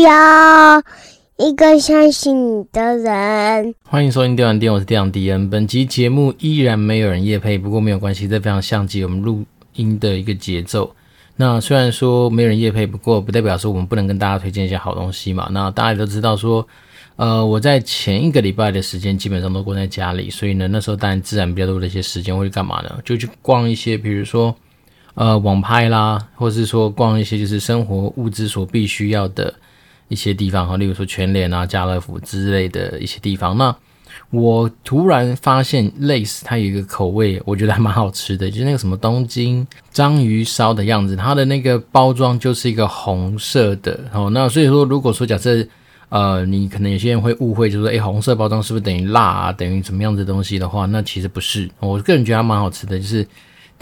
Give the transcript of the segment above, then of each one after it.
要一个相信你的人。欢迎收听电玩店，我是电玩迪恩。本集节目依然没有人夜配，不过没有关系，这非常像极我们录音的一个节奏。那虽然说没有人夜配，不过不代表说我们不能跟大家推荐一些好东西嘛。那大家也都知道说，呃，我在前一个礼拜的时间基本上都关在家里，所以呢，那时候当然自然比较多的一些时间会干嘛呢？就去逛一些，比如说。呃，网拍啦，或是说逛一些就是生活物资所必须要的一些地方哈，例如说全联啊、家乐福之类的一些地方。那我突然发现类似它有一个口味，我觉得还蛮好吃的，就是那个什么东京章鱼烧的样子，它的那个包装就是一个红色的哦。那所以说，如果说假设呃，你可能有些人会误会，就是说，诶，红色包装是不是等于辣啊，等于什么样子的东西的话，那其实不是。我个人觉得还蛮好吃的，就是。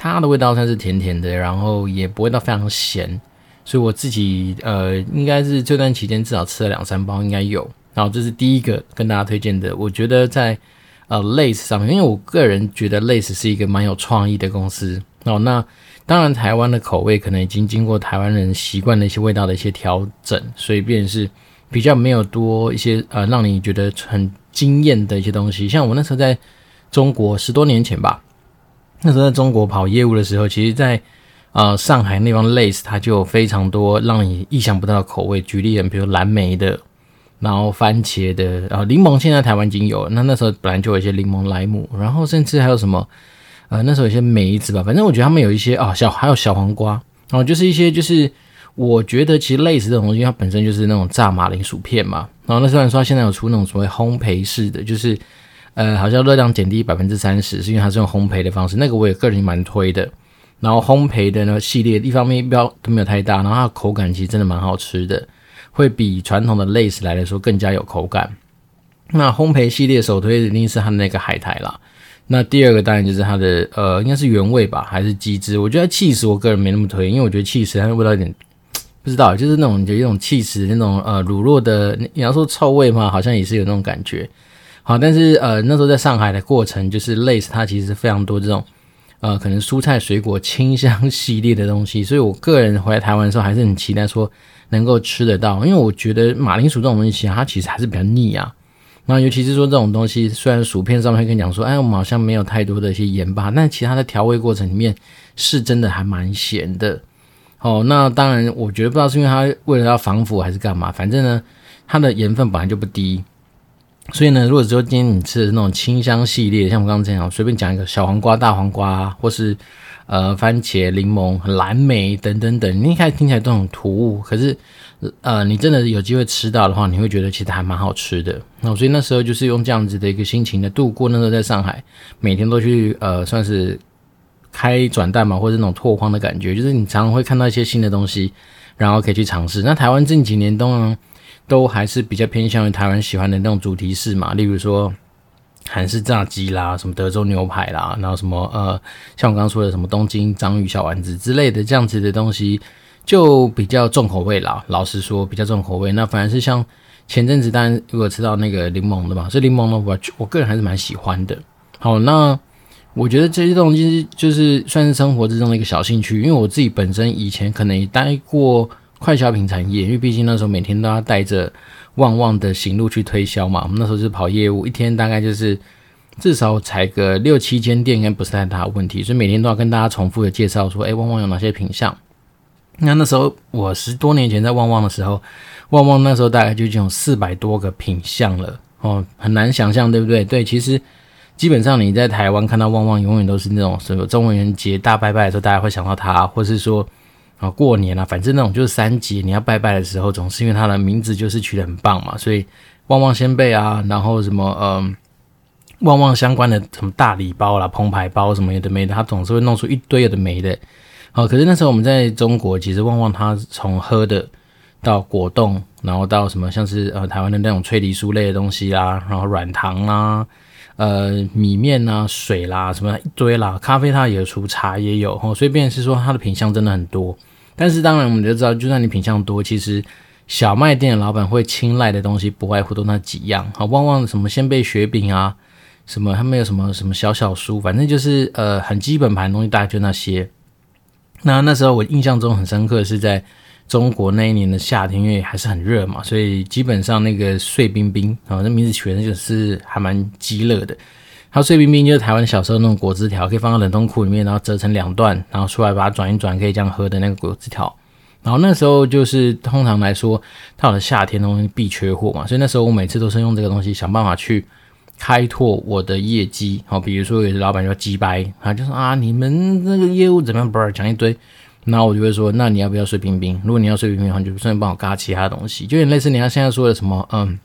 它的味道算是甜甜的，然后也不会到非常咸，所以我自己呃应该是这段期间至少吃了两三包应该有。然后这是第一个跟大家推荐的，我觉得在呃 lace 上面，因为我个人觉得 lace 是一个蛮有创意的公司哦。那当然台湾的口味可能已经经过台湾人习惯的一些味道的一些调整，所以便是比较没有多一些呃让你觉得很惊艳的一些东西。像我那时候在中国十多年前吧。那时候在中国跑业务的时候，其实，在呃上海那帮 Lay's 它就有非常多让你意想不到的口味。举例，比如蓝莓的，然后番茄的，然后柠檬，现在台湾已经有了。那那时候本来就有一些柠檬莱姆，然后甚至还有什么，呃，那时候有些梅子吧。反正我觉得他们有一些啊、小还有小黄瓜，然后就是一些就是我觉得其实 Lay's 这种东西，它本身就是那种炸马铃薯片嘛。然后那虽然说现在有出那种所谓烘焙式的，就是。呃，好像热量减低百分之三十，是因为它是用烘焙的方式，那个我也个人蛮推的。然后烘焙的呢系列，一方面标都没有太大，然后它口感其实真的蛮好吃的，会比传统的 lace 来的时候更加有口感。那烘焙系列首推的一定是它的那个海苔啦。那第二个当然就是它的呃，应该是原味吧，还是鸡汁？我觉得起司我个人没那么推，因为我觉得起司它的味道有点不知道，就是那种有一种起司那种呃乳酪的，你要说臭味嘛，好像也是有那种感觉。好，但是呃那时候在上海的过程，就是 Lay's 它其实非常多这种呃可能蔬菜水果 清香系列的东西，所以我个人回来台湾的时候还是很期待说能够吃得到，因为我觉得马铃薯这种东西它其实还是比较腻啊。那尤其是说这种东西，虽然薯片上面会跟你讲说，哎，我们好像没有太多的一些盐巴，但其他的调味过程里面是真的还蛮咸的。哦，那当然我觉得不知道是因为它为了要防腐还是干嘛，反正呢它的盐分本来就不低。所以呢，如果说今天你吃的是那种清香系列，像我刚刚这样，随便讲一个小黄瓜、大黄瓜，或是呃番茄、柠檬、蓝莓等等等，你一开始听起来都很突兀，可是呃你真的有机会吃到的话，你会觉得其实还蛮好吃的。那所以那时候就是用这样子的一个心情的度过。那时候在上海，每天都去呃算是开转蛋嘛，或者那种拓荒的感觉，就是你常常会看到一些新的东西，然后可以去尝试。那台湾近几年都能。都还是比较偏向于台湾喜欢的那种主题式嘛，例如说韩式炸鸡啦，什么德州牛排啦，然后什么呃，像我刚刚说的什么东京章鱼小丸子之类的这样子的东西，就比较重口味啦。老实说，比较重口味。那反而是像前阵子，当然如果吃到那个柠檬的嘛，所以柠檬呢，我我个人还是蛮喜欢的。好，那我觉得这些东西就是算是生活之中的一个小兴趣，因为我自己本身以前可能也待过。快消品产业，因为毕竟那时候每天都要带着旺旺的行路去推销嘛。我们那时候是跑业务，一天大概就是至少踩个六七间店，应该不是太大的问题。所以每天都要跟大家重复的介绍说，哎，旺旺有哪些品项。那那时候我十多年前在旺旺的时候，旺旺那时候大概就已经有四百多个品项了哦，很难想象，对不对？对，其实基本上你在台湾看到旺旺，永远都是那种什么中元节大拜拜的时候，大家会想到它，或是说。啊，过年啊，反正那种就是三节，你要拜拜的时候，总是因为它的名字就是取得很棒嘛，所以旺旺仙贝啊，然后什么呃，旺旺相关的什么大礼包啦、澎湃包什么有的没的，它总是会弄出一堆有的没的。好，可是那时候我们在中国，其实旺旺它从喝的到果冻，然后到什么像是呃台湾的那种脆梨酥类的东西啦，然后软糖啦。呃，米面呐、水啦，什么一堆啦，咖啡它也有出，茶也有，哦，所以变是说它的品项真的很多。但是当然我们就知道，就算你品相多，其实小卖店的老板会青睐的东西不外乎都那几样，好，旺旺什么仙贝雪饼啊，什么他们有什么什么小小酥，反正就是呃很基本盘的东西，大概就那些。那那时候我印象中很深刻的是在中国那一年的夏天，因为还是很热嘛，所以基本上那个碎冰冰啊，那名字取的就是还蛮激乐的。它碎冰冰就是台湾小时候那种果汁条，可以放到冷冻库里面，然后折成两段，然后出来把它转一转，可以这样喝的那个果汁条。然后那时候就是通常来说，到了夏天东西必缺货嘛，所以那时候我每次都是用这个东西想办法去开拓我的业绩。好，比如说有些老板就鸡掰，他就说啊，你们那个业务怎么样？不是讲一堆。那我就会说，那你要不要碎冰冰？如果你要碎冰冰的话，你就顺便帮我嘎其他东西，就有点类似你要现在说的什么，嗯，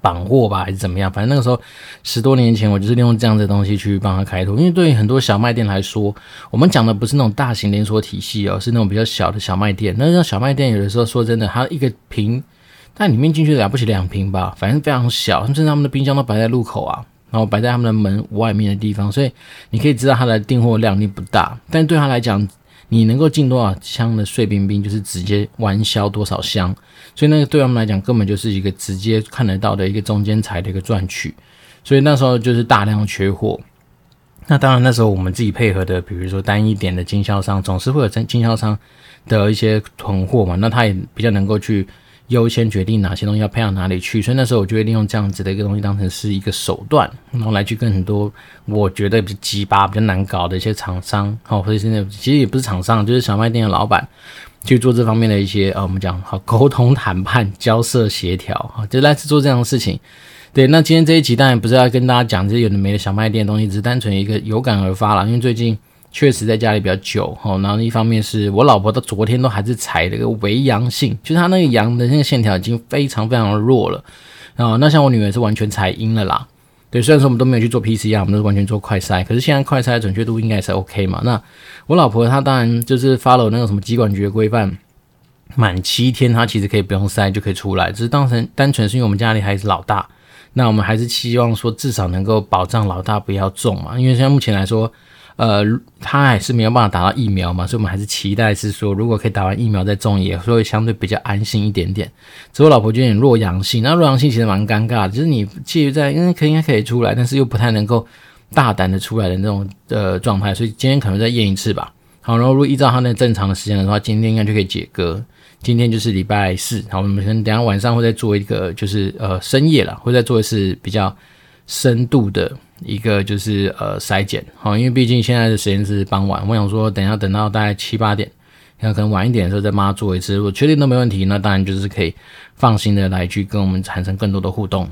绑货吧，还是怎么样？反正那个时候十多年前，我就是利用这样的东西去帮他开拓。因为对于很多小卖店来说，我们讲的不是那种大型连锁体系哦，是那种比较小的小卖店。那像小卖店，有的时候说真的，它一个瓶，但里面进去了不起两瓶吧，反正非常小，甚至他们的冰箱都摆在路口啊，然后摆在他们的门外面的地方，所以你可以知道它的订货量力不大，但对他来讲。你能够进多少箱的碎冰冰，就是直接完销多少箱，所以那个对他们来讲，根本就是一个直接看得到的一个中间财的一个赚取，所以那时候就是大量缺货。那当然那时候我们自己配合的，比如说单一点的经销商，总是会有经经销商的一些囤货嘛，那他也比较能够去。优先决定哪些东西要配到哪里去，所以那时候我就会利用这样子的一个东西当成是一个手段，然后来去跟很多我觉得比较鸡巴、比较难搞的一些厂商，好，或者是那其实也不是厂商，就是小卖店的老板去做这方面的一些呃，我们讲好沟通、谈判、交涉、协调，啊，就来自做这样的事情。对，那今天这一集当然不是要跟大家讲这些有的没的小卖店的东西，只是单纯一个有感而发了，因为最近。确实在家里比较久，然后一方面是我老婆到昨天都还是采了个微阳性，就是她那个阳的那个线条已经非常非常的弱了，啊，那像我女儿是完全采阴了啦，对，虽然说我们都没有去做 PCR，我们都是完全做快筛，可是现在快筛的准确度应该也是 OK 嘛，那我老婆她当然就是 follow 那个什么疾管局的规范，满七天她其实可以不用筛就可以出来，只是当成单纯是因为我们家里还是老大，那我们还是希望说至少能够保障老大不要中嘛，因为现在目前来说。呃，他还是没有办法打到疫苗嘛，所以我们还是期待是说，如果可以打完疫苗再种，也会相对比较安心一点点。只是我老婆就有点弱阳性，那弱阳性其实蛮尴尬的，就是你介于在，因为可以应该可以出来，但是又不太能够大胆的出来的那种呃状态，所以今天可能再验一次吧。好，然后如果依照他那正常的时间的话，今天应该就可以解隔。今天就是礼拜四，好，我们可能等下晚上会再做一个，就是呃深夜了，会再做一次比较深度的。一个就是呃筛检，好，因为毕竟现在的时间是傍晚，我想说等一下等到大概七八点，那可能晚一点的时候再帮他做一次，我确定都没问题，那当然就是可以放心的来去跟我们产生更多的互动。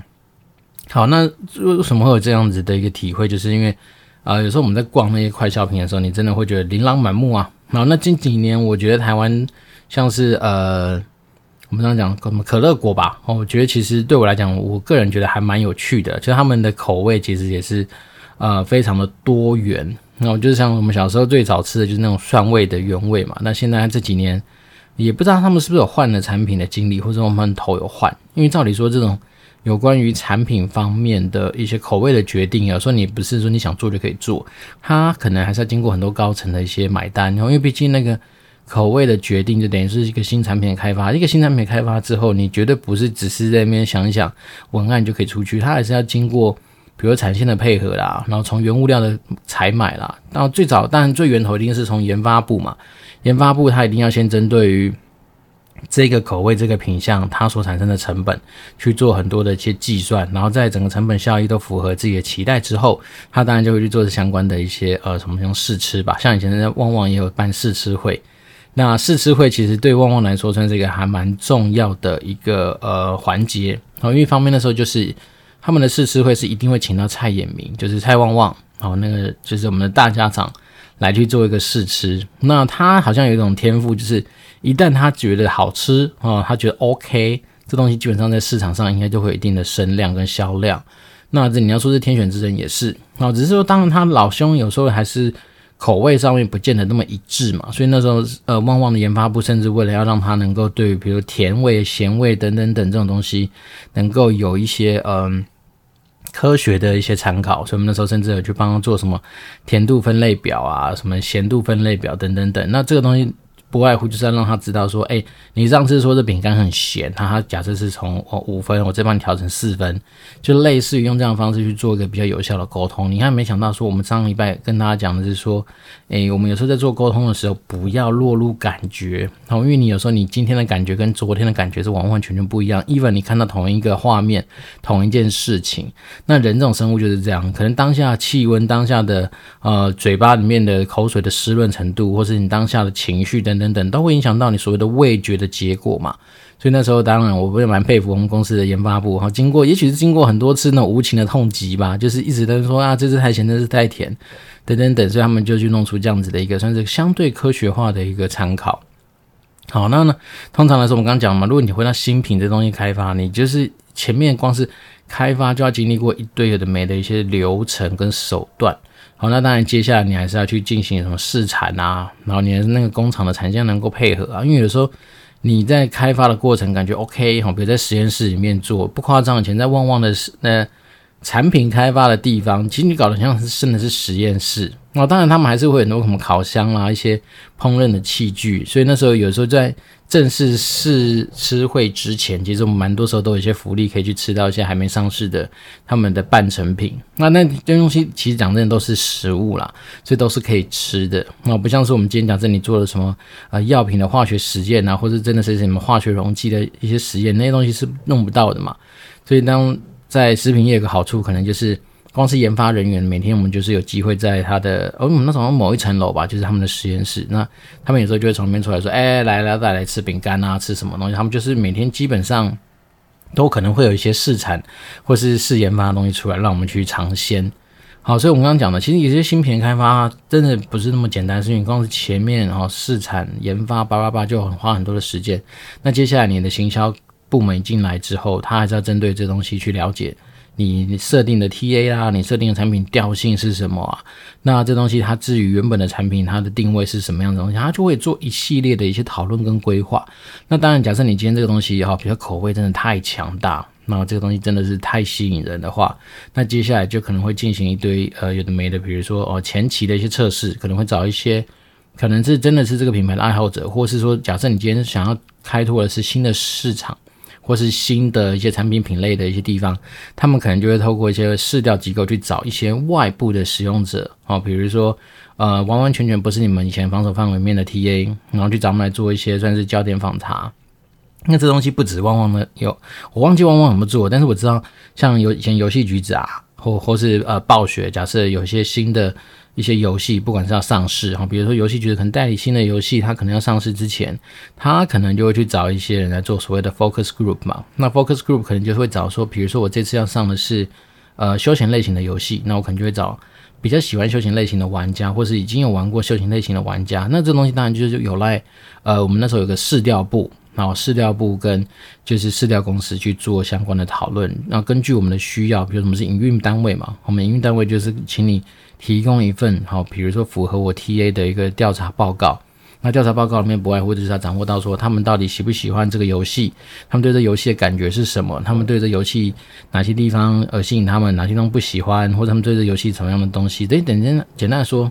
好，那为什么会有这样子的一个体会？就是因为啊、有时候我们在逛那些快消品的时候，你真的会觉得琳琅满目啊。好，那近几年我觉得台湾像是呃。我们刚刚讲什么可乐果吧？哦，我觉得其实对我来讲，我个人觉得还蛮有趣的，就是他们的口味其实也是呃非常的多元。那我就是像我们小时候最早吃的就是那种蒜味的原味嘛。那现在这几年也不知道他们是不是有换了产品的经理，或者我们头有换。因为照理说，这种有关于产品方面的一些口味的决定，有时候你不是说你想做就可以做，它可能还是要经过很多高层的一些买单。然后因为毕竟那个。口味的决定就等于是一个新产品的开发。一个新产品开发之后，你绝对不是只是在那边想一想文案就可以出去，它还是要经过，比如产线的配合啦，然后从原物料的采买啦，到最早当然最源头一定是从研发部嘛，研发部它一定要先针对于这个口味这个品相它所产生的成本去做很多的一些计算，然后在整个成本效益都符合自己的期待之后，它当然就会去做相关的一些呃什么像试吃吧，像以前在旺旺也有办试吃会。那试吃会其实对旺旺来说算是一个还蛮重要的一个呃环节，然后因为方面的时候就是他们的试吃会是一定会请到蔡衍明，就是蔡旺旺，然后那个就是我们的大家长来去做一个试吃。那他好像有一种天赋，就是一旦他觉得好吃啊，他觉得 OK，这东西基本上在市场上应该就会有一定的声量跟销量。那这你要说是天选之人也是，啊，只是说当然他老兄有时候还是。口味上面不见得那么一致嘛，所以那时候呃，旺旺的研发部甚至为了要让它能够对于比如甜味、咸味等等等这种东西能够有一些嗯、科学的一些参考，所以我们那时候甚至有去帮他做什么甜度分类表啊，什么咸度分类表等等等。那这个东西不外乎就是要让他知道说，哎、你上次说这饼干很咸，他他假设是从哦五分，我再帮你调成四分，就类似于用这样的方式去做一个比较有效的沟通。你看，没想到说我们上礼拜跟大家讲的是说，哎、我们有时候在做沟通的时候，不要落入感觉，哦，因为你有时候你今天的感觉跟昨天的感觉是完完全全不一样。even 你看到同一个画面，同一件事情，那人这种生物就是这样，可能当下气温、当下的呃嘴巴里面的口水的湿润程度，或是你当下的情绪等等。等等都会影响到你所谓的味觉的结果嘛，所以那时候当然我也蛮佩服我们公司的研发部哈，经过也许是经过很多次那种无情的痛击吧，就是一直都说啊，这是太咸，这是太甜，等等等，所以他们就去弄出这样子的一个算是相对科学化的一个参考。好，那呢，通常来说我们刚刚讲嘛，如果你回到新品这东西开发，你就是前面光是开发就要经历过一堆有的没的一些流程跟手段。好，那当然，接下来你还是要去进行什么试产啊，然后你的那个工厂的产线能够配合啊，因为有时候你在开发的过程感觉 OK，好，比如在实验室里面做，不夸张，以前在旺旺的那产品开发的地方，其实你搞得像是真的是实验室。那当然，他们还是会很多什么烤箱啦，一些烹饪的器具，所以那时候有时候在正式试吃会之前，其实我们蛮多时候都有一些福利可以去吃到一些还没上市的他们的半成品。那那这东西其实讲真的都是食物啦，所以都是可以吃的。那不像是我们今天讲这里做了什么呃药品的化学实验啊，或者真的是什么化学溶剂的一些实验，那些东西是弄不到的嘛。所以当在食品业有个好处，可能就是。光是研发人员，每天我们就是有机会在他的，哦，那种某一层楼吧，就是他们的实验室。那他们有时候就会从那边出来说，哎、来来，再来吃饼干啊，吃什么东西？他们就是每天基本上都可能会有一些试产或是试研发的东西出来，让我们去尝鲜。好，所以我们刚刚讲的，其实有些新品开发真的不是那么简单，是因为光是前面然后试产研发叭叭叭就很花很多的时间。那接下来你的行销部门进来之后，他还是要针对这东西去了解。你设定的 TA 啦，你设定的产品调性是什么啊？那这东西它至于原本的产品，它的定位是什么样的东西，它就会做一系列的一些讨论跟规划。那当然，假设你今天这个东西也好，比较口味真的太强大，那这个东西真的是太吸引人的话，那接下来就可能会进行一堆呃有的没的，比如说哦前期的一些测试，可能会找一些可能是真的是这个品牌的爱好者，或是说假设你今天想要开拓的是新的市场。或是新的一些产品品类的一些地方，他们可能就会透过一些市调机构去找一些外部的使用者，哦，比如说，呃，完完全全不是你们以前防守范围面的 TA，然后去找他们来做一些算是焦点访查。那这东西不止旺旺的有，我忘记旺旺怎么做，但是我知道像有以前游戏橘子啊，或或是呃暴雪，假设有一些新的。一些游戏，不管是要上市哈，比如说游戏局可能代理新的游戏，它可能要上市之前，他可能就会去找一些人来做所谓的 focus group 嘛。那 focus group 可能就会找说，比如说我这次要上的是呃休闲类型的游戏，那我可能就会找比较喜欢休闲类型的玩家，或是已经有玩过休闲类型的玩家。那这东西当然就是有赖呃我们那时候有个市调部，然后饲料部跟就是饲料公司去做相关的讨论。那根据我们的需要，比如说我们是营运单位嘛，我们营运单位就是请你。提供一份好，比如说符合我 TA 的一个调查报告。那调查报告里面不外乎就是要掌握到说他们到底喜不喜欢这个游戏，他们对这游戏的感觉是什么，他们对这游戏哪些地方呃吸引他们，哪些地方不喜欢，或者他们对这游戏什么样的东西。等等，简简单说，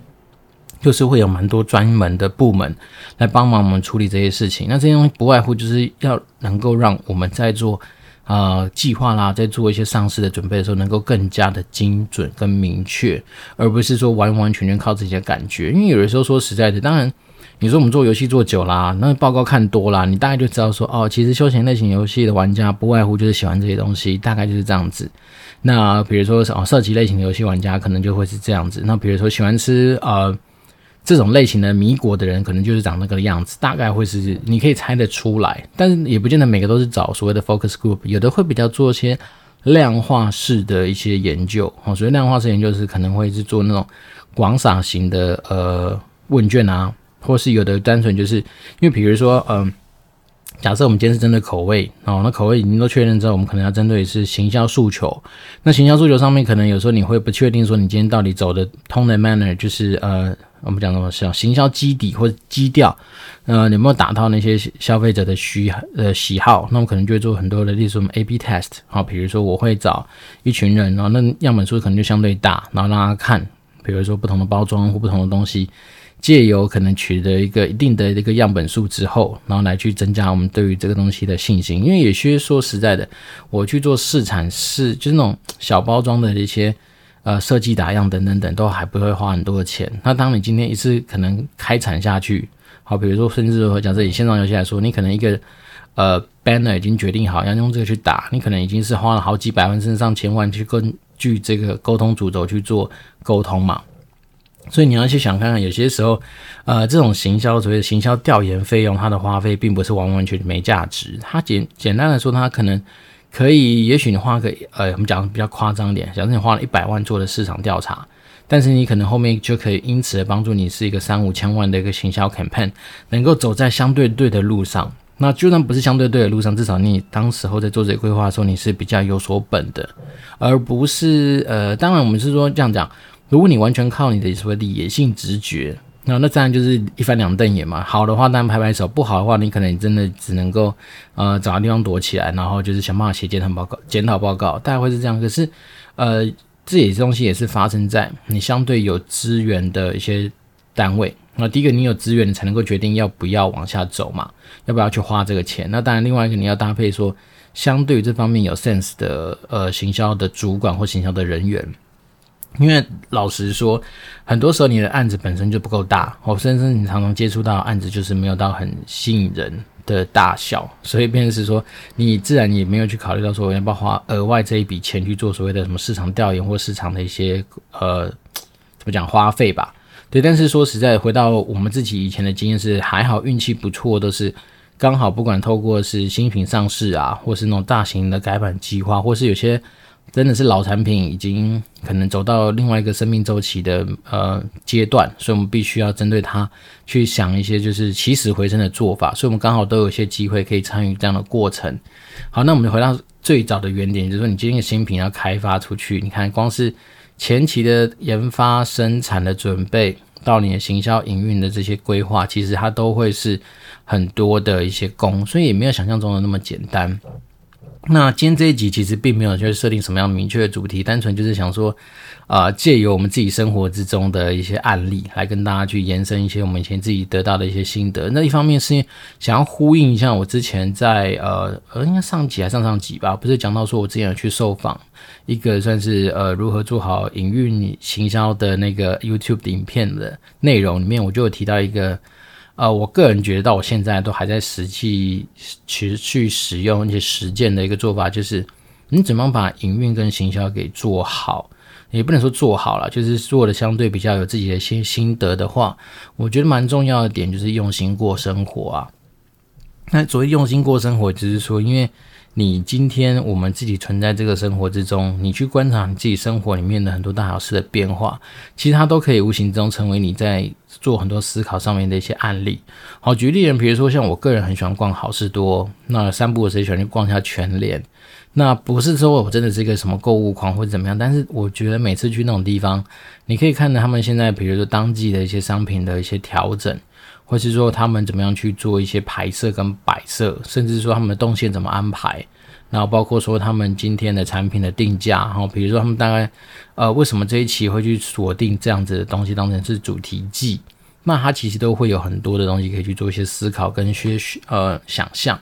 就是会有蛮多专门的部门来帮忙我们处理这些事情。那这些东西不外乎就是要能够让我们在做。呃，计划啦，在做一些上市的准备的时候，能够更加的精准跟明确，而不是说完完全全靠自己的感觉。因为有的时候说实在的，当然你说我们做游戏做久啦，那报告看多啦，你大概就知道说，哦，其实休闲类型游戏的玩家不外乎就是喜欢这些东西，大概就是这样子。那比如说哦，射击类型的游戏玩家可能就会是这样子。那比如说喜欢吃呃。这种类型的米国的人，可能就是长那个样子，大概会是你可以猜得出来，但是也不见得每个都是找所谓的 focus group，有的会比较做一些量化式的一些研究，哦，所以量化式研究是可能会是做那种广撒型的呃问卷啊，或是有的单纯就是因为比如说嗯。假设我们今天是针对口味哦，那口味已经都确认之后，我们可能要针对的是行销诉求。那行销诉求上面，可能有时候你会不确定说，你今天到底走的 tone and manner，就是呃，我们讲什么像行销基底或者基调，呃，有没有达到那些消费者的需呃喜好？那我可能就会做很多的，例如说我们 A/B test，好，比如说我会找一群人，然后那样本数可能就相对大，然后让他看，比如说不同的包装或不同的东西。借由可能取得一个一定的一个样本数之后，然后来去增加我们对于这个东西的信心。因为有些说实在的，我去做试产试，就那种小包装的一些呃设计打样等等等，都还不会花很多的钱。那当你今天一次可能开产下去，好，比如说甚至说假设以线上游戏来说，你可能一个呃 banner 已经决定好要用这个去打，你可能已经是花了好几百万甚至上千万去根据这个沟通主轴去做沟通嘛。所以你要去想看看，有些时候，呃，这种行销所谓的行销调研费用，它的花费并不是完完全全没价值。它简简单来说，它可能可以，也许你花个，呃，我们讲比较夸张点，假设你花了一百万做的市场调查，但是你可能后面就可以因此而帮助你是一个三五千万的一个行销 campaign，能够走在相对对的路上。那就算不是相对对的路上，至少你当时候在做这个规划的时候，你是比较有所本的，而不是，呃，当然我们是说这样讲。如果你完全靠你的所谓的野性直觉，那那自然就是一翻两瞪眼嘛。好的话当然拍拍手，不好的话你可能真的只能够呃找个地方躲起来，然后就是想办法写检讨报告。检讨报告大概会是这样。可是呃，这些东西也是发生在你相对有资源的一些单位。那第一个你有资源，你才能够决定要不要往下走嘛，要不要去花这个钱。那当然另外一个你要搭配说，相对于这方面有 sense 的呃行销的主管或行销的人员。因为老实说，很多时候你的案子本身就不够大，哦，甚至你常常接触到案子就是没有到很吸引人的大小，所以便是说，你自然也没有去考虑到说，我要不要花额外这一笔钱去做所谓的什么市场调研或市场的一些呃，怎么讲花费吧？对，但是说实在，回到我们自己以前的经验是，还好运气不错，都是刚好不管透过是新品上市啊，或是那种大型的改版计划，或是有些。真的是老产品已经可能走到另外一个生命周期的呃阶段，所以我们必须要针对它去想一些就是起死回生的做法，所以我们刚好都有一些机会可以参与这样的过程。好，那我们回到最早的原点，就是说你今天的新品要开发出去，你看光是前期的研发、生产的准备，到你的行销、营运的这些规划，其实它都会是很多的一些工，所以也没有想象中的那么简单。那今天这一集其实并没有就是设定什么样明确的主题，单纯就是想说，啊、借由我们自己生活之中的一些案例，来跟大家去延伸一些我们以前自己得到的一些心得。那一方面是想要呼应一下我之前在呃呃，应该上集还上上集吧，不是讲到说我之前有去受访一个算是呃如何做好营运行销的那个 YouTube 影片的内容里面，我就有提到一个。呃，我个人觉得到我现在都还在实际持续使用一些实践的一个做法，就是你怎么把营运跟行销给做好，也不能说做好了，就是做的相对比较有自己的一些心得的话，我觉得蛮重要的点就是用心过生活啊。那所谓用心过生活，就是说，因为。你今天我们自己存在这个生活之中，你去观察你自己生活里面的很多大小事的变化，其实它都可以无形中成为你在做很多思考上面的一些案例。好，举例人，比如说像我个人很喜欢逛好事多，那散步的时候喜欢去逛一下全联。那不是说我真的是一个什么购物狂或者怎么样，但是我觉得每次去那种地方，你可以看到他们现在比如说当季的一些商品的一些调整。或是说他们怎么样去做一些排设跟摆设，甚至说他们的动线怎么安排，然后包括说他们今天的产品的定价，然后比如说他们大概呃为什么这一期会去锁定这样子的东西当成是主题季，那它其实都会有很多的东西可以去做一些思考跟学呃想象。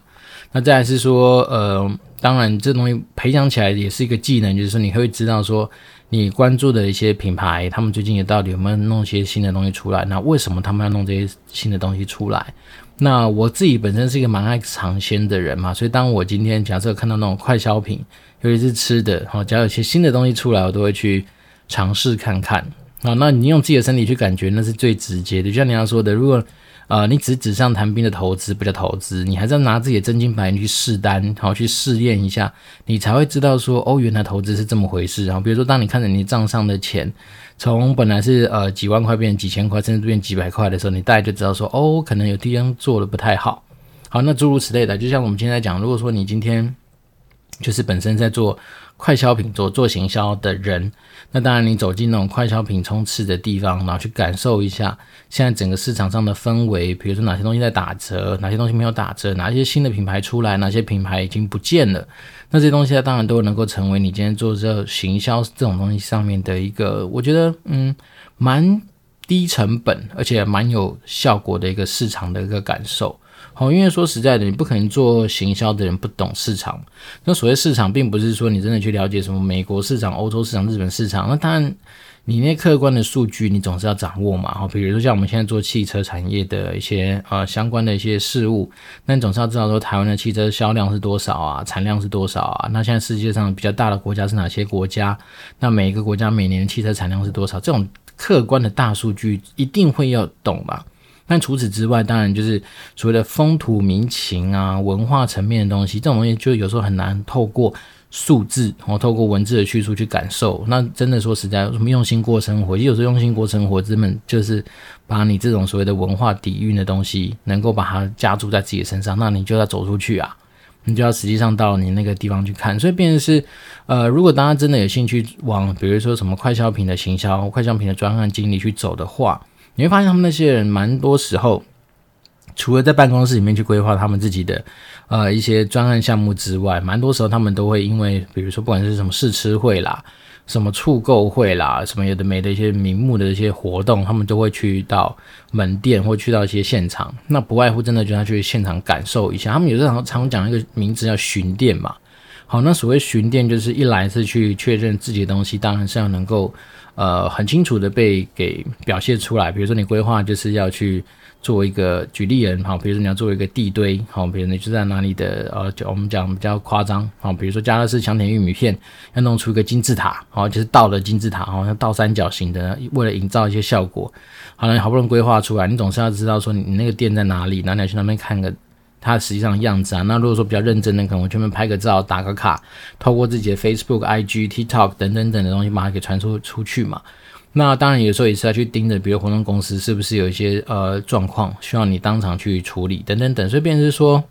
那再来是说呃当然这东西培养起来也是一个技能，就是说你会知道说。你关注的一些品牌，他们最近也到底有没有弄些新的东西出来？那为什么他们要弄这些新的东西出来？那我自己本身是一个蛮爱尝鲜的人嘛，所以当我今天假设看到那种快消品，尤其是吃的，好，假如有些新的东西出来，我都会去尝试看看。啊，那你用自己的身体去感觉，那是最直接的。就像你要说的，如果呃，你只纸上谈兵的投资不叫投资，你还是要拿自己的真金白银去试单，然后去试验一下，你才会知道说，哦，原来投资是这么回事。然后比如说，当你看着你账上的钱从本来是呃几万块变成几千块，甚至变几百块的时候，你大概就知道说，哦，可能有地方做的不太好。好，那诸如此类的，就像我们今天在讲，如果说你今天就是本身在做。快消品做做行销的人，那当然你走进那种快消品充斥的地方，然后去感受一下现在整个市场上的氛围，比如说哪些东西在打折，哪些东西没有打折，哪些新的品牌出来，哪些品牌已经不见了，那这些东西当然都能够成为你今天做这行销这种东西上面的一个，我觉得嗯蛮低成本而且蛮有效果的一个市场的一个感受。好，因为说实在的，你不可能做行销的人不懂市场。那所谓市场，并不是说你真的去了解什么美国市场、欧洲市场、日本市场。那当然，你那客观的数据，你总是要掌握嘛。好，比如说像我们现在做汽车产业的一些呃相关的一些事务，那你总是要知道说台湾的汽车销量是多少啊，产量是多少啊。那现在世界上比较大的国家是哪些国家？那每一个国家每年汽车产量是多少？这种客观的大数据一定会要懂吧。但除此之外，当然就是所谓的风土民情啊、文化层面的东西，这种东西就有时候很难透过数字，然后透过文字的叙述去感受。那真的说实在，什么用心过生活，有时候用心过生活，根本就是把你这种所谓的文化底蕴的东西，能够把它加注在自己身上，那你就要走出去啊，你就要实际上到你那个地方去看。所以，变成是呃，如果大家真的有兴趣往，比如说什么快消品的行销、快消品的专案经理去走的话，你会发现，他们那些人蛮多时候，除了在办公室里面去规划他们自己的呃一些专案项目之外，蛮多时候他们都会因为，比如说不管是什么试吃会啦、什么促购会啦、什么有的没的一些名目的一些活动，他们都会去到门店或去到一些现场。那不外乎真的就要去现场感受一下。他们有时候常常讲一个名字叫巡店嘛。好，那所谓巡店就是一来是去确认自己的东西，当然是要能够。呃，很清楚的被给表现出来。比如说，你规划就是要去做一个举例人，好，比如说你要做一个地堆，好，比如你就在哪里的，呃，就我们讲比较夸张，好，比如说加乐氏香甜玉米片要弄出一个金字塔，好，就是倒的金字塔，好像倒三角形的，为了营造一些效果，好了，你好不容易规划出来，你总是要知道说你那个店在哪里，哪里要去那边看个。它实际上的样子啊，那如果说比较认真的，可能我专门拍个照、打个卡，透过自己的 Facebook、IG、TikTok 等等等的东西，把它给传出出去嘛。那当然有时候也是要去盯着，比如活动公司是不是有一些呃状况需要你当场去处理等等等。所以变是说，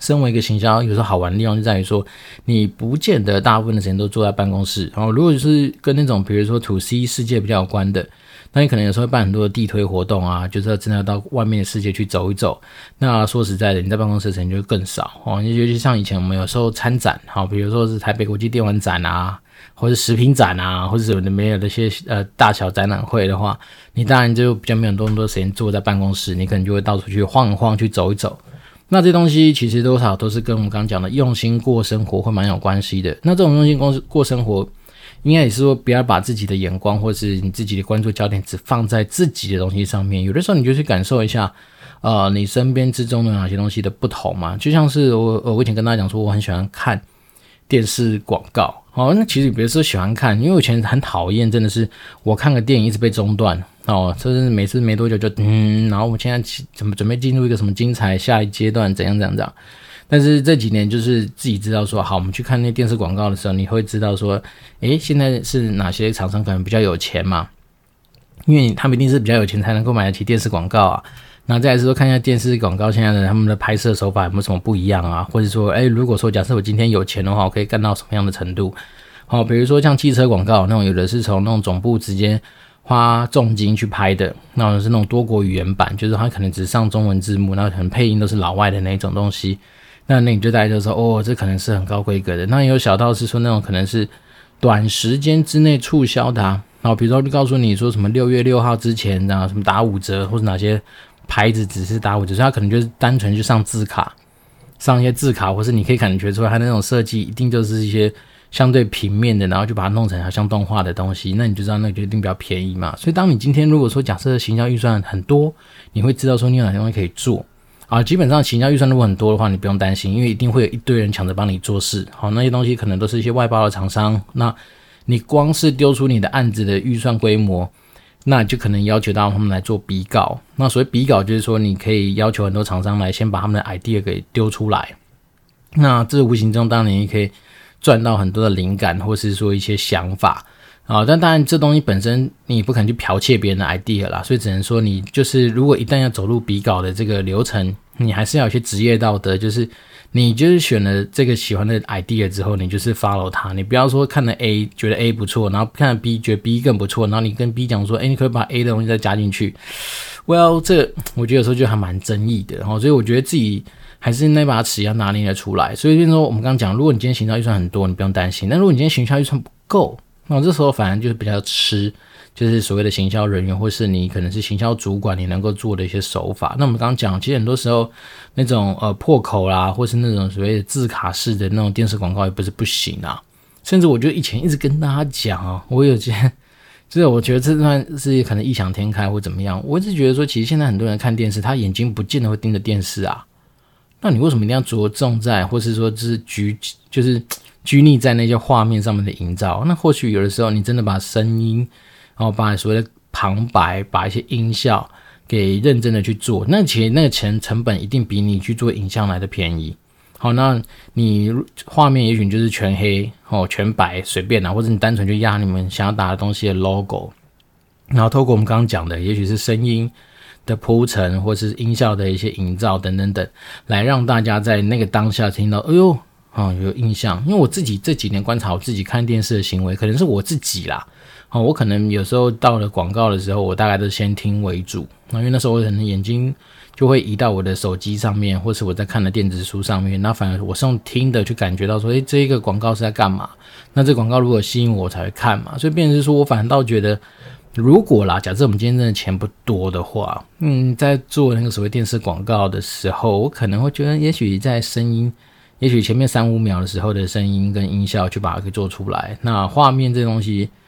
身为一个行销，有时候好玩的地方就在于说，你不见得大部分的时间都坐在办公室。然后如果是跟那种比如说 To C 世界比较有关的。那你可能有时候会办很多的地推活动啊，就是要真的要到外面的世界去走一走。那说实在的，你在办公室的时间就会更少哦。尤其像以前我们有时候参展，好，比如说是台北国际电玩展啊，或者食品展啊，或者什么的没有那些呃大小展览会的话，你当然就比较没有那么多时间坐在办公室，你可能就会到处去晃一晃，去走一走。那这东西其实多少都是跟我们刚刚讲的用心过生活会蛮有关系的。那这种用心过过生活。应该也是说，不要把自己的眼光或是你自己的关注焦点只放在自己的东西上面。有的时候，你就去感受一下，呃，你身边之中的哪些东西的不同嘛。就像是我，我以前跟大家讲说，我很喜欢看电视广告。哦，那其实别说喜欢看，因为我以前很讨厌，真的是我看个电影一直被中断。哦，就是每次没多久就嗯，然后我们现在怎么准备进入一个什么精彩下一阶段，怎样怎样怎样。但是这几年就是自己知道说，好，我们去看那电视广告的时候，你会知道说，诶，现在是哪些厂商可能比较有钱嘛？因为他们一定是比较有钱才能够买得起电视广告啊。那再来是说，看一下电视广告现在的他们的拍摄手法有没有什么不一样啊？或者说，诶，如果说假设我今天有钱的话，我可以干到什么样的程度？好，比如说像汽车广告那种，有的是从那种总部直接花重金去拍的，那种是那种多国语言版，就是它可能只上中文字幕，然后可能配音都是老外的那种东西。那那你就大家就说哦，这可能是很高规格的。那也有小到是说那种可能是短时间之内促销的啊，然后比如说就告诉你说什么六月六号之前啊，什么打五折，或者哪些牌子只是打五折，所以它可能就是单纯去上字卡，上一些字卡，或是你可以感觉出来它那种设计一定就是一些相对平面的，然后就把它弄成好像动画的东西，那你就知道那个就一定比较便宜嘛。所以当你今天如果说假设行销预算很多，你会知道说你有哪些东西可以做。啊，基本上行销预算如果很多的话，你不用担心，因为一定会有一堆人抢着帮你做事。好，那些东西可能都是一些外包的厂商。那你光是丢出你的案子的预算规模，那就可能要求到他们来做比稿。那所谓比稿，就是说你可以要求很多厂商来先把他们的 idea 给丢出来。那这无形中当然你也可以赚到很多的灵感，或是说一些想法。啊，但当然，这东西本身你不可能去剽窃别人的 idea 啦，所以只能说你就是，如果一旦要走入比稿的这个流程，你还是要有些职业道德，就是你就是选了这个喜欢的 idea 之后，你就是 follow 它，你不要说看了 A 觉得 A 不错，然后看了 B 觉得 B 更不错，然后你跟 B 讲说，哎，你可以把 A 的东西再加进去。Well，这我觉得有时候就还蛮争议的，哦，所以我觉得自己还是那把尺要拿捏得出来。所以就是说，我们刚刚讲，如果你今天行销预算很多，你不用担心；但如果你今天行销预算不够，那这时候反而就是比较吃就是所谓的行销人员，或是你可能是行销主管，你能够做的一些手法。那我们刚刚讲，其实很多时候那种呃破口啦，或是那种所谓的字卡式的那种电视广告也不是不行啊。甚至我觉得以前一直跟大家讲啊，我有些就是我觉得这段是可能异想天开或怎么样。我一直觉得说，其实现在很多人看电视，他眼睛不见得会盯着电视啊。那你为什么一定要着重在，或是说就是局就是拘泥在那些画面上面的营造？那或许有的时候你真的把声音。然后把所谓的旁白，把一些音效给认真的去做，那其实那个钱成本一定比你去做影像来的便宜。好，那你画面也许就是全黑哦，全白随便啦，或者你单纯就压你们想要打的东西的 logo，然后透过我们刚刚讲的，也许是声音的铺陈，或是音效的一些营造等等等，来让大家在那个当下听到，哎呦，啊、哦、有印象。因为我自己这几年观察我自己看电视的行为，可能是我自己啦。哦，我可能有时候到了广告的时候，我大概都先听为主。那因为那时候我可能眼睛就会移到我的手机上面，或是我在看的电子书上面。那反而我是用听的去感觉到说，诶，这一个广告是在干嘛？那这广告如果吸引我，才会看嘛。所以变成是说我反倒觉得，如果啦，假设我们今天真的钱不多的话，嗯，在做那个所谓电视广告的时候，我可能会觉得，也许在声音，也许前面三五秒的时候的声音跟音效，去把它给做出来。那画面这东西。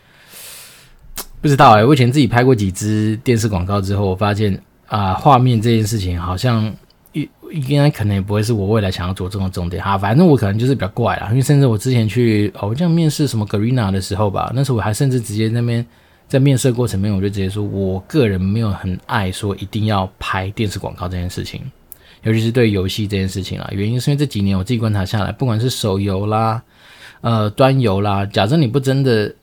不知道哎、我以前自己拍过几支电视广告之后，我发现啊，画面这件事情好像应应该可能也不会是我未来想要着重的重点哈。反正我可能就是比较怪啦，因为甚至我之前去哦，我这样面试什么 Garena 的时候吧，那时候我还甚至直接那边在面试过程面，我就直接说我个人没有很爱说一定要拍电视广告这件事情，尤其是对游戏这件事情啊。原因是因为这几年我自己观察下来，不管是手游啦、呃端游啦，假设你不真的。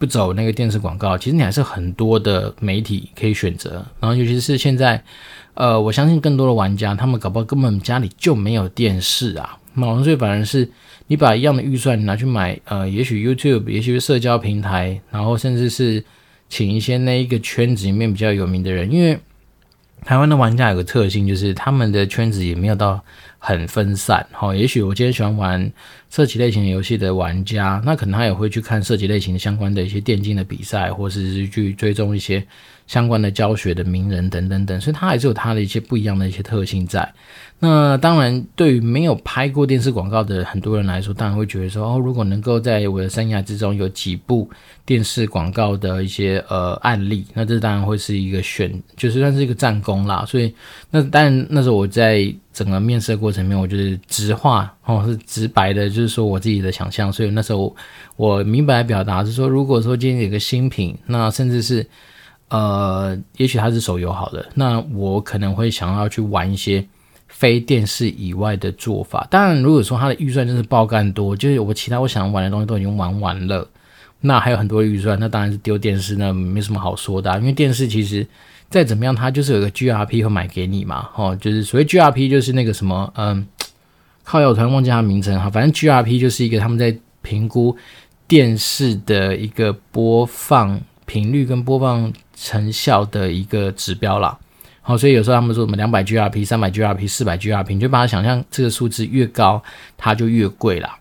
不走那个电视广告，其实你还是很多的媒体可以选择。然后，尤其是现在，呃，我相信更多的玩家，他们搞不好根本家里就没有电视啊。那所以反而是你把一样的预算拿去买，呃，也许 YouTube，也许社交平台，然后甚至是请一些那一个圈子里面比较有名的人，因为台湾的玩家有个特性，就是他们的圈子也没有到。很分散，好，也许我今天喜欢玩射击类型的游戏的玩家，那可能他也会去看射击类型相关的一些电竞的比赛，或者是去追踪一些相关的教学的名人等等等，所以他还是有他的一些不一样的一些特性在。那当然，对于没有拍过电视广告的很多人来说，当然会觉得说，哦，如果能够在我的生涯之中有几部电视广告的一些呃案例，那这当然会是一个选，就是算是一个战功啦。所以，那当然那时候我在整个面试的过程里面，我就是直话哦，是直白的，就是说我自己的想象。所以那时候我明白表达是说，如果说今天有个新品，那甚至是呃，也许它是手游好的，那我可能会想要去玩一些。非电视以外的做法，当然，如果说他的预算真是爆干多，就是我其他我想玩的东西都已经玩完了，那还有很多预算，那当然是丢电视，那没什么好说的啊，因为电视其实再怎么样，它就是有个 GRP 会买给你嘛，哦，就是所谓 GRP 就是那个什么，嗯，靠腰，我突然忘记它名称哈，反正 GRP 就是一个他们在评估电视的一个播放频率跟播放成效的一个指标啦。好，所以有时候他们说什么两百 GRP、三百 GRP、四百 GRP，你就把它想象这个数字越高，它就越贵啦。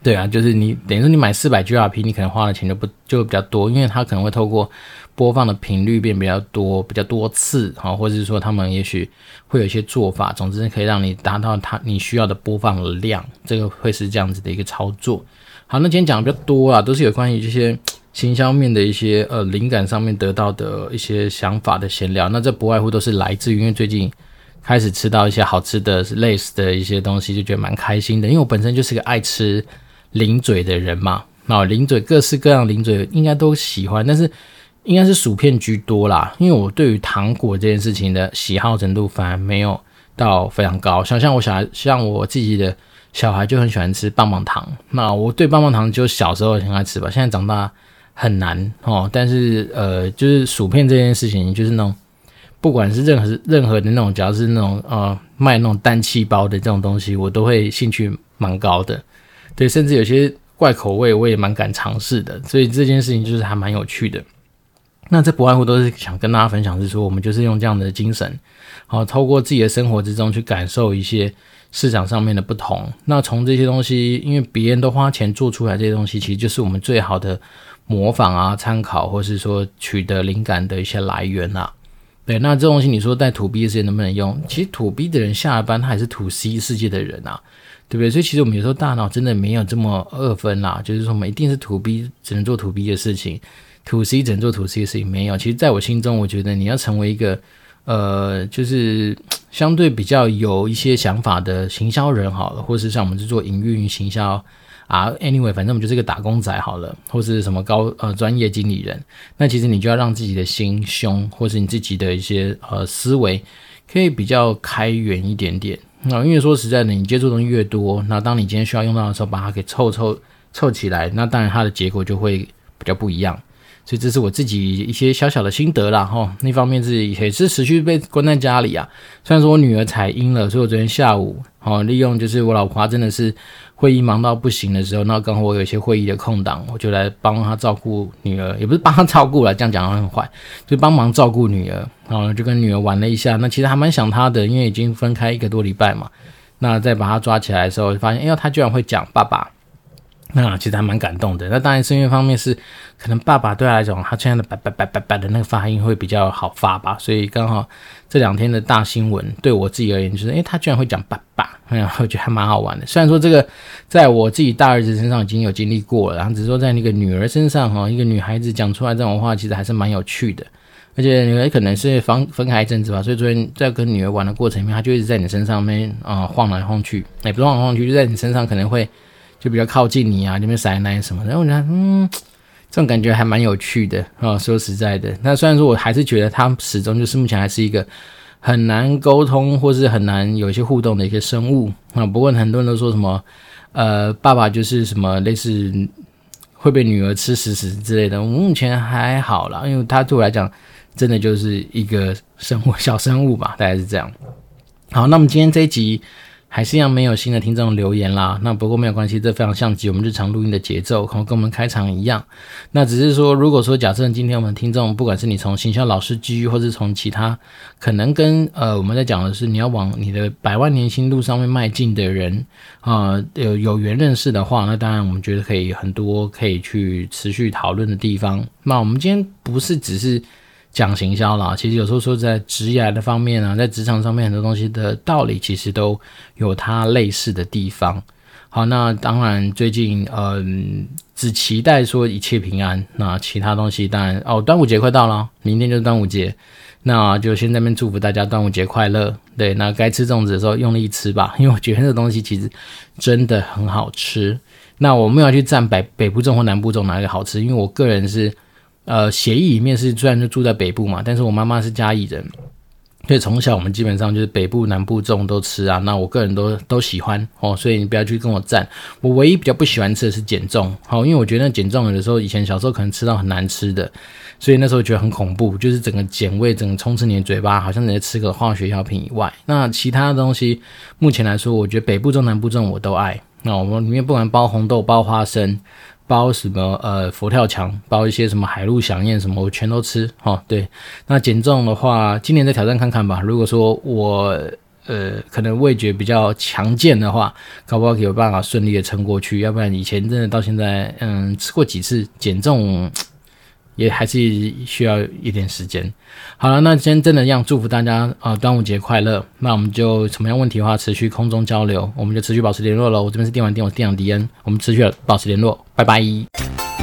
对啊，就是你等于说你买四百 GRP，你可能花的钱就不就比较多，因为它可能会透过播放的频率变比较多、比较多次，好，或者是说他们也许会有一些做法，总之可以让你达到它你需要的播放量，这个会是这样子的一个操作。好，那今天讲的比较多啊，都是有关于这些。行销面的一些呃灵感上面得到的一些想法的闲聊，那这不外乎都是来自于因为最近开始吃到一些好吃的类似的一些东西，就觉得蛮开心的。因为我本身就是个爱吃零嘴的人嘛，那零嘴各式各样零嘴应该都喜欢，但是应该是薯片居多啦。因为我对于糖果这件事情的喜好程度反而没有到非常高。像像我小孩，像我自己的小孩就很喜欢吃棒棒糖，那我对棒棒糖就小时候很爱吃吧，现在长大。很难哦，但是呃，就是薯片这件事情，就是那种不管是任何任何的那种，只要是那种呃卖那种单气包的这种东西，我都会兴趣蛮高的。对，甚至有些怪口味，我也蛮敢尝试的。所以这件事情就是还蛮有趣的。那这不外乎都是想跟大家分享，是说我们就是用这样的精神，好，透过自己的生活之中去感受一些市场上面的不同。那从这些东西，因为别人都花钱做出来这些东西，其实就是我们最好的。模仿啊、参考，或是说取得灵感的一些来源啊。对，那这东西你说在土 B 的世界能不能用？其实土 B 的人下了班，他还是土 C 世界的人啊，对不对？所以其实我们有时候大脑真的没有这么二分啦，就是说我们一定是土 B 只能做土 B 的事情土 C 只能做土 C 的事情，没有。其实在我心中，我觉得你要成为一个呃，就是相对比较有一些想法的行销人好了，或是像我们是做营运行销。啊，anyway，反正我们就是个打工仔好了，或是什么高呃专业经理人，那其实你就要让自己的心胸，或是你自己的一些呃思维，可以比较开源一点点。那因为说实在的，你接触东西越多，那当你今天需要用到的时候，把它给凑凑凑起来，那当然它的结果就会比较不一样。所以这是我自己一些小小的心得啦，哈。那方面自己也是持续被关在家里啊。虽然说我女儿采阴了，所以我昨天下午，哦，利用就是我老婆真的是会议忙到不行的时候，那刚好我有一些会议的空档，我就来帮她照顾女儿，也不是帮她照顾了，这样讲很坏，就帮忙照顾女儿，然后就跟女儿玩了一下。那其实还蛮想她的，因为已经分开一个多礼拜嘛。那再把她抓起来的时候，发现，哎呦，她居然会讲爸爸。那其实还蛮感动的。那当然是因为方面是，可能爸爸对他来讲，他现在的“叭叭叭叭叭”的那个发音会比较好发吧。所以刚好这两天的大新闻对我自己而言，就是诶，他居然会讲“爸爸”，哎，我觉得还蛮好玩的。虽然说这个在我自己大儿子身上已经有经历过了，然后只是说在那个女儿身上哈，一个女孩子讲出来这种话，其实还是蛮有趣的。而且女儿可能是分分开一阵子吧，所以昨天在跟女儿玩的过程里面，她就一直在你身上面啊、晃来晃去，也不是晃来晃去，就在你身上可能会。就比较靠近你啊，那边撒奶什么，然后我觉得，嗯，这种感觉还蛮有趣的啊、说实在的，那虽然说我还是觉得他始终就是目前还是一个很难沟通或是很难有一些互动的一个生物啊、不过很多人都说什么，呃，爸爸就是什么类似会被女儿吃死死之类的。我目前还好啦，因为他对我来讲，真的就是一个生物小生物吧，大概是这样。好，那么今天这一集。还是一样没有新的听众留言啦，那不过没有关系，这非常像极我们日常录音的节奏，可能跟我们开场一样。那只是说，如果说假设今天我们听众，不管是你从行销老师居，或是从其他可能跟呃我们在讲的是你要往你的百万年薪路上面迈进的人啊、有有缘认识的话，那当然我们觉得可以很多可以去持续讨论的地方。那我们今天不是只是。讲行销啦，其实有时候说在职业的方面啊，在职场上面很多东西的道理，其实都有它类似的地方。好，那当然最近嗯，只期待说一切平安。那其他东西当然哦，端午节快到了，明天就是端午节，那就先在那边祝福大家端午节快乐。对，那该吃粽子的时候用力吃吧，因为我觉得这个东西其实真的很好吃。那我没有去站北北部粽或南部粽哪一个好吃，因为我个人是。呃，协议里面是虽然就住在北部嘛，但是我妈妈是嘉义人，所以从小我们基本上就是北部、南部粽都吃啊。那我个人都都喜欢哦，所以你不要去跟我战。我唯一比较不喜欢吃的是碱粽，好、哦，因为我觉得那碱粽有的时候以前小时候可能吃到很难吃的，所以那时候觉得很恐怖，就是整个碱味整个充斥你的嘴巴，好像你在吃个化学药品以外。那其他的东西，目前来说，我觉得北部粽、南部粽我都爱。那我们里面不管包红豆、包花生。包什么呃佛跳墙，包一些什么海陆想宴什么，我全都吃哦。对，那减重的话，今年再挑战看看吧。如果说我呃可能味觉比较强健的话，搞不好有办法顺利的撑过去。要不然以前真的到现在，嗯，吃过几次减重。也还是需要一点时间。好了，那今天真的要祝福大家啊、端午节快乐。那我们就什么样问题的话，持续空中交流，我们就持续保持联络喽。我这边是电玩店，我是店长迪恩，我们持续保持联络，拜拜。